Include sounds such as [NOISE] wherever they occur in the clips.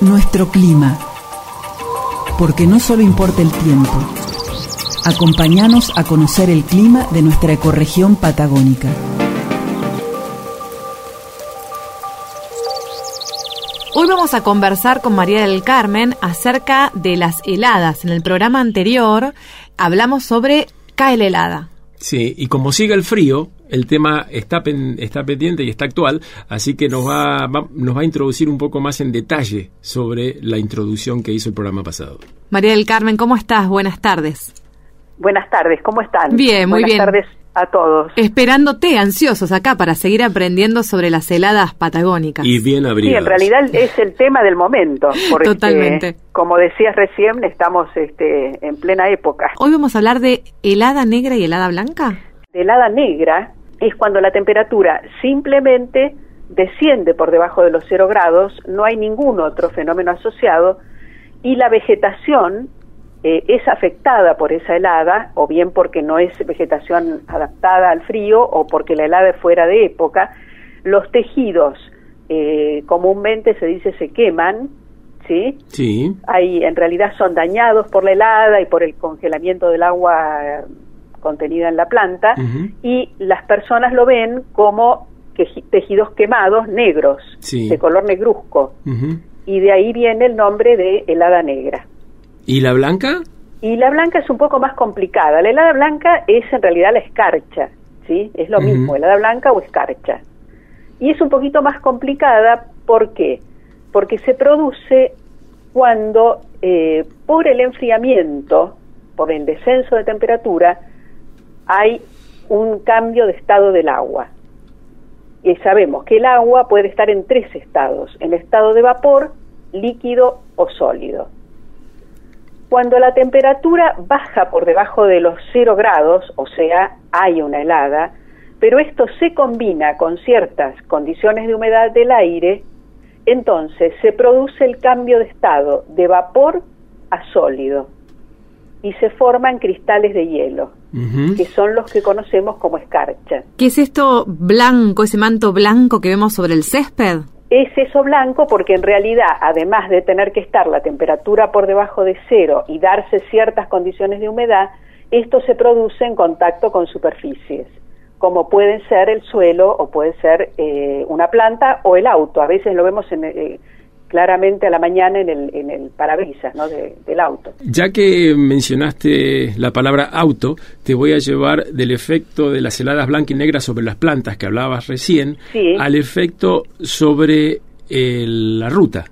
Nuestro clima. Porque no solo importa el tiempo. Acompáñanos a conocer el clima de nuestra ecorregión patagónica. Hoy vamos a conversar con María del Carmen acerca de las heladas. En el programa anterior hablamos sobre cae la helada. Sí, y como sigue el frío, el tema está, está pendiente y está actual, así que nos va, nos va a introducir un poco más en detalle sobre la introducción que hizo el programa pasado. María del Carmen, ¿cómo estás? Buenas tardes. Buenas tardes, ¿cómo están? Bien, muy bien. Buenas tardes a todos. Esperándote, ansiosos acá para seguir aprendiendo sobre las heladas patagónicas. Y bien abrigados. Sí, en realidad es el tema del momento. [LAUGHS] Porque, Totalmente. Como decías recién, estamos este, en plena época. Hoy vamos a hablar de helada negra y helada blanca. De helada negra es cuando la temperatura simplemente desciende por debajo de los cero grados, no hay ningún otro fenómeno asociado y la vegetación eh, es afectada por esa helada, o bien porque no es vegetación adaptada al frío o porque la helada es fuera de época, los tejidos eh, comúnmente se dice se queman, ¿sí? Sí. Hay, en realidad son dañados por la helada y por el congelamiento del agua contenida en la planta y las personas lo ven como tejidos quemados negros, de color negruzco. Y de ahí viene el nombre de helada negra. ¿Y la blanca? Y la blanca es un poco más complicada. La helada blanca es en realidad la escarcha, ¿sí? Es lo mismo, helada blanca o escarcha. Y es un poquito más complicada, ¿por qué? Porque se produce cuando eh, por el enfriamiento, por el descenso de temperatura, hay un cambio de estado del agua. Y sabemos que el agua puede estar en tres estados, en estado de vapor, líquido o sólido. Cuando la temperatura baja por debajo de los cero grados, o sea, hay una helada, pero esto se combina con ciertas condiciones de humedad del aire, entonces se produce el cambio de estado de vapor a sólido y se forman cristales de hielo, que son los que conocemos como escarcha. ¿Qué es esto blanco, ese manto blanco que vemos sobre el césped? Es eso blanco porque en realidad, además de tener que estar la temperatura por debajo de cero y darse ciertas condiciones de humedad, esto se produce en contacto con superficies, como pueden ser el suelo o puede ser eh, una planta o el auto. A veces lo vemos en... Eh, claramente a la mañana en el, en el parabrisas ¿no? del auto. Ya que mencionaste la palabra auto, te voy a llevar del efecto de las heladas blancas y negras sobre las plantas que hablabas recién al efecto sobre la ruta.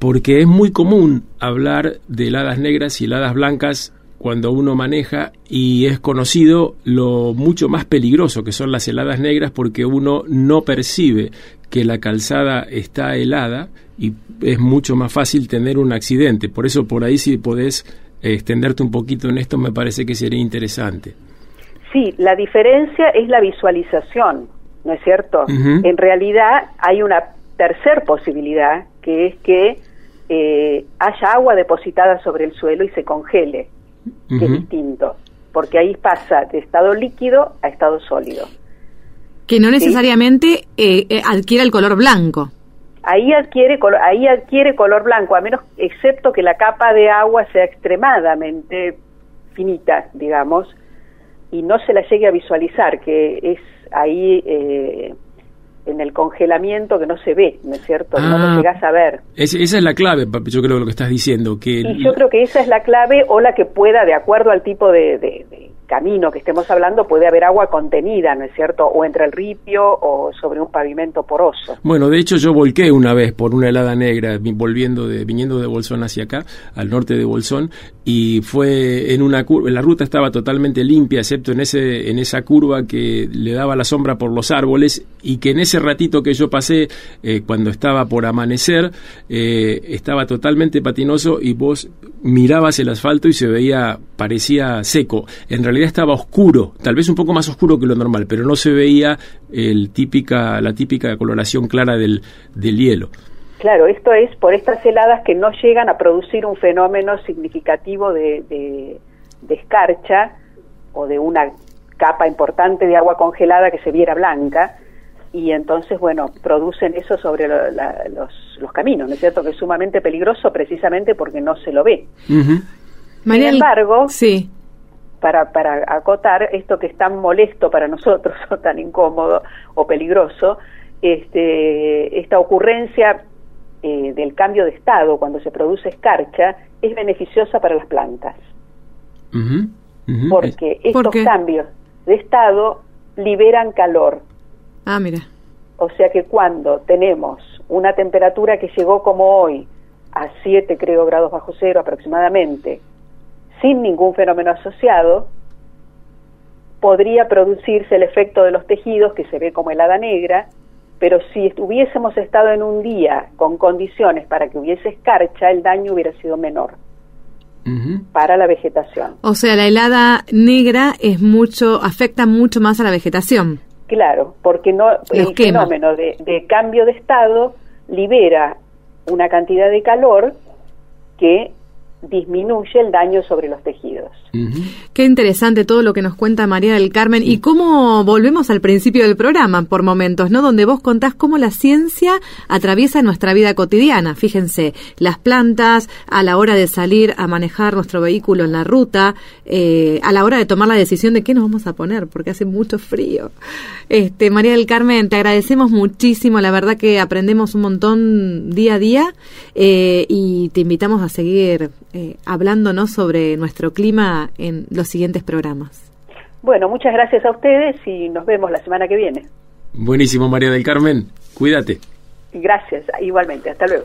Porque es muy común hablar de heladas negras y heladas blancas cuando uno maneja y es conocido lo mucho más peligroso que son las heladas negras porque uno no percibe que la calzada está helada y es mucho más fácil tener un accidente. Por eso por ahí si podés eh, extenderte un poquito en esto me parece que sería interesante. Sí, la diferencia es la visualización, ¿no es cierto? En realidad hay una tercer posibilidad que es que eh, haya agua depositada sobre el suelo y se congele, que es distinto, porque ahí pasa de estado líquido a estado sólido. Que no necesariamente eh, adquiere el color blanco ahí adquiere color, ahí adquiere color blanco, a menos excepto que la capa de agua sea extremadamente finita, digamos, y no se la llegue a visualizar, que es ahí eh, en el congelamiento que no se ve, ¿no es cierto? no lo ah. llegas a ver. esa es la clave, yo creo, lo que estás diciendo. Que y yo creo que esa es la clave o la que pueda, de acuerdo al tipo de camino que estemos hablando puede haber agua contenida, ¿no es cierto? O entre el ripio o sobre un pavimento poroso. Bueno, de hecho yo volqué una vez por una helada negra volviendo de viniendo de Bolsón hacia acá, al norte de Bolsón y fue en una curva, la ruta estaba totalmente limpia excepto en ese en esa curva que le daba la sombra por los árboles y que en ese ratito que yo pasé eh, cuando estaba por amanecer eh, estaba totalmente patinoso y vos mirabas el asfalto y se veía parecía seco. En realidad estaba oscuro, tal vez un poco más oscuro que lo normal, pero no se veía el típica, la típica coloración clara del, del hielo. Claro, esto es por estas heladas que no llegan a producir un fenómeno significativo de, de, escarcha o de una capa importante de agua congelada que se viera blanca, y entonces, bueno, producen eso sobre los, los, caminos, ¿no es cierto? Que es sumamente peligroso precisamente porque no se lo ve. Sin embargo, sí. para, para acotar esto que es tan molesto para nosotros [LAUGHS] o tan incómodo o peligroso, este, esta ocurrencia eh, del cambio de estado cuando se produce escarcha es beneficiosa para las plantas. Porque estos cambios de estado liberan calor. Ah, mira. O sea que cuando tenemos una temperatura que llegó como hoy a 7, creo, grados bajo cero aproximadamente, sin ningún fenómeno asociado, podría producirse el efecto de los tejidos que se ve como helada negra, pero si hubiésemos estado en un día con condiciones para que hubiese escarcha, el daño hubiera sido menor para la vegetación. O sea, la helada negra es mucho, afecta mucho más a la vegetación. Claro, porque no el fenómeno de, de cambio de estado libera una cantidad de calor que disminuye el daño sobre los tejidos. Qué interesante todo lo que nos cuenta María del Carmen y cómo volvemos al principio del programa por momentos, ¿no? Donde vos contás cómo la ciencia atraviesa nuestra vida cotidiana. Fíjense, las plantas a la hora de salir a manejar nuestro vehículo en la ruta, eh, a la hora de tomar la decisión de qué nos vamos a poner, porque hace mucho frío. Este, María del Carmen, te agradecemos muchísimo, la verdad que aprendemos un montón día a día eh, y te invitamos a seguir eh, hablándonos sobre nuestro clima en los siguientes programas. Bueno, muchas gracias a ustedes y nos vemos la semana que viene. Buenísimo, María del Carmen. Cuídate. Gracias, igualmente. Hasta luego.